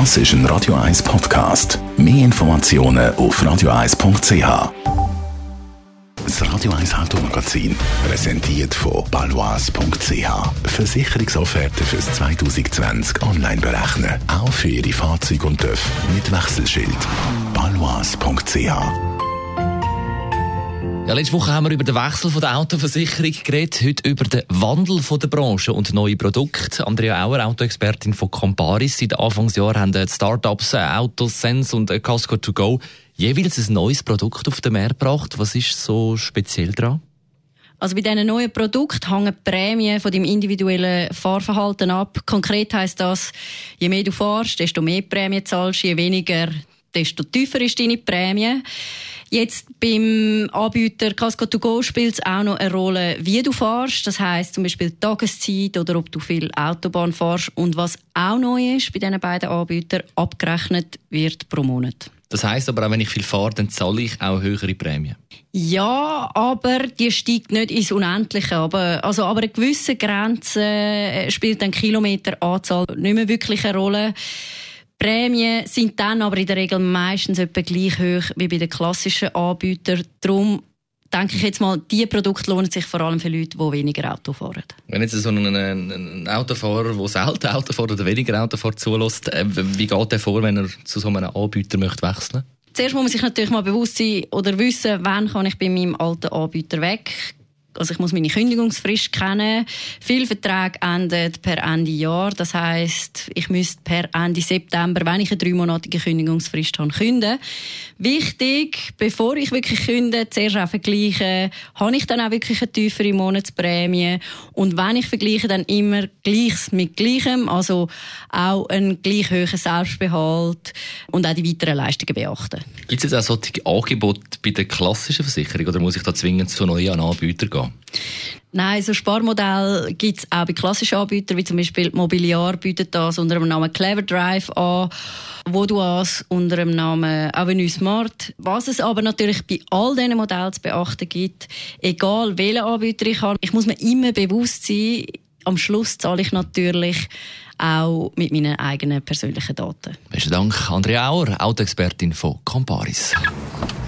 Das ist ein Radio 1 Podcast. Mehr Informationen auf radio1.ch. Das Radio 1 Automagazin, präsentiert von balois.ch. Versicherungsofferten fürs 2020 online berechnen. Auch für Ihre Fahrzeuge und TÜV mit Wechselschild. balois.ch ja, letzte Woche haben wir über den Wechsel von der Autoversicherung geredet, heute über den Wandel von der Branche und neue Produkte. Andrea Auer, Autoexpertin von Comparis. Seit Anfangsjahr haben Startups äh, Autosense und äh, Casco to go jeweils ein neues Produkt auf den Markt gebracht. Was ist so speziell daran? Also bei diesen neuen Produkten hängen die Prämien von deinem individuellen Fahrverhalten ab. Konkret heißt das, je mehr du fährst, desto mehr Prämie zahlst, je weniger, desto tiefer ist deine Prämie. Jetzt beim Anbieter Casco to go spielt es auch noch eine Rolle, wie du fährst. Das heißt zum Beispiel die Tageszeit oder ob du viel Autobahn fährst. Und was auch neu ist bei diesen beiden Anbietern, abgerechnet wird pro Monat. Das heißt aber auch, wenn ich viel fahre, dann zahle ich auch höhere Prämien. Ja, aber die steigt nicht ins Unendliche. Aber, also, aber eine gewisse Grenze spielt dann Kilometeranzahl nicht mehr wirklich eine Rolle. Prämien sind dann aber in der Regel meistens etwa gleich hoch wie bei den klassischen Anbietern. Darum denke ich jetzt mal, diese Produkte lohnen sich vor allem für Leute, die weniger Auto fahren. Wenn jetzt so ein, ein Autofahrer, der selten Auto fährt oder weniger Auto fährt, zulässt, äh, wie geht er vor, wenn er zu so einem Anbieter möchte wechseln Zuerst muss man sich natürlich mal bewusst sein oder wissen, wann kann ich bei meinem alten Anbieter weg also ich muss meine Kündigungsfrist kennen. Viele Verträge enden per Ende Jahr. Das heißt, ich müsste per Ende September, wenn ich eine dreimonatige Kündigungsfrist habe, künden. Wichtig, bevor ich wirklich künde, zuerst auch vergleichen, habe ich dann auch wirklich eine tiefere Monatsprämie? Und wenn ich vergleiche, dann immer Gleiches mit Gleichem, also auch einen gleich hohen Selbstbehalt und auch die weiteren Leistungen beachten. Gibt es jetzt auch solche Angebote bei der klassischen Versicherung oder muss ich da zwingend zu neuen Anbietern gehen? Nein, so Sparmodell gibt es auch bei klassischen Anbietern, wie zum Beispiel Mobiliar bietet das unter dem Namen Clever Drive an, wo du as unter dem Namen Avenue Smart. Was es aber natürlich bei all diesen Modellen zu beachten gibt, egal welchen Anbieter ich habe, ich muss mir immer bewusst sein, am Schluss zahle ich natürlich auch mit meinen eigenen persönlichen Daten. Besten Dank, Andrea Auer, Autoexpertin von Comparis.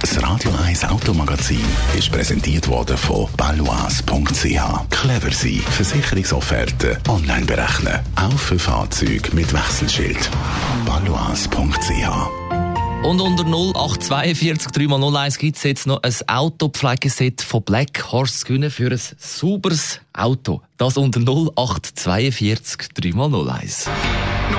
Das Radio 1 Automagazin ist präsentiert worden von balois.ch. Clever sein, Versicherungsofferte online berechnen, auch für Fahrzeuge mit Wechselschild. balois.ch und unter 0842 3x01 gibt es jetzt noch ein Autopflegeset von Black Horse gewinnen für ein sauberes Auto. Das unter 0842 3x01. No,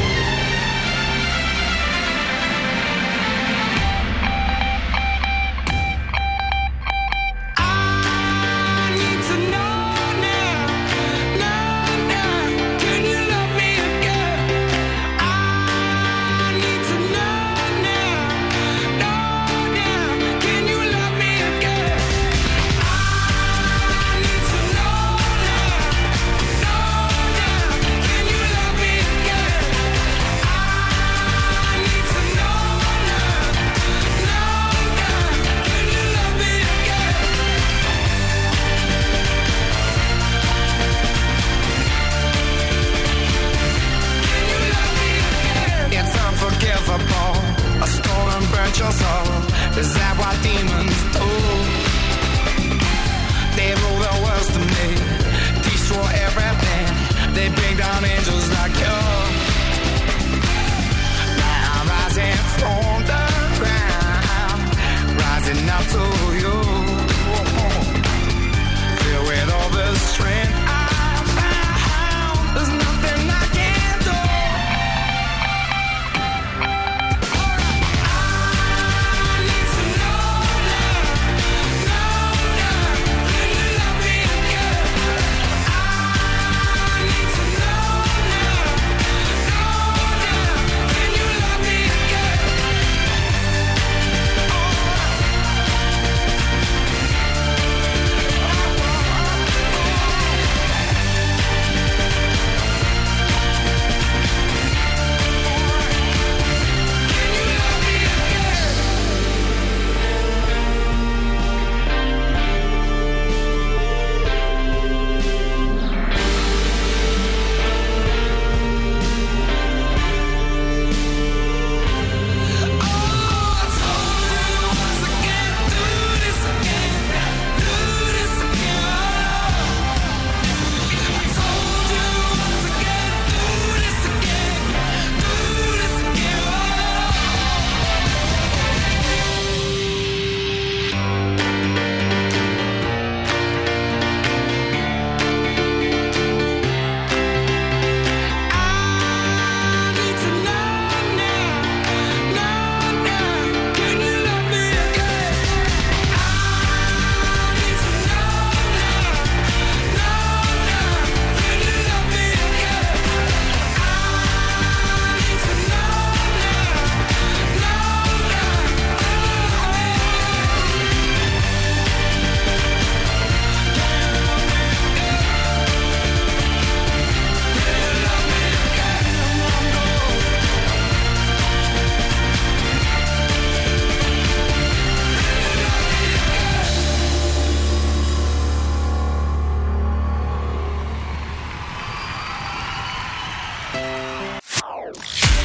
your soul. Is that what demons do? They rule the world to me, destroy everything. They bring down angels.